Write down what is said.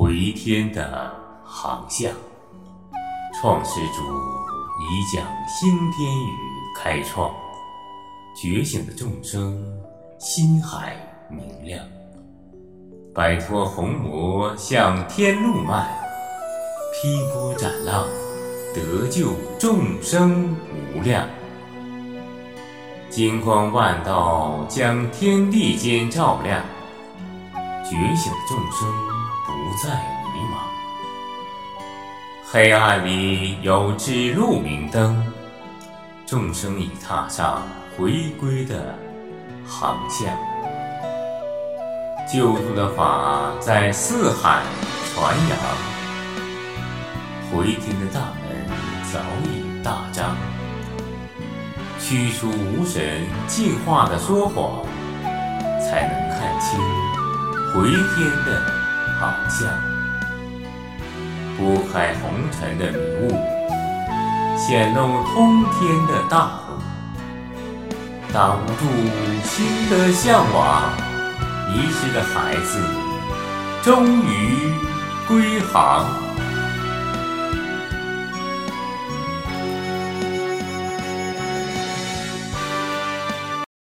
回天的航向，创世主已将新天宇开创，觉醒的众生心海明亮，摆脱红魔向天路迈，劈波斩浪，得救众生无量。金光万道将天地间照亮，觉醒的众生。不再迷茫，黑暗里有指路明灯，众生已踏上回归的航向，救度的法在四海传扬，回天的大门早已大张，驱除无神净化的说谎，才能看清回天的。航向，拨开红尘的迷雾，显露通天的大路，挡住母亲的向往，迷失的孩子终于归航。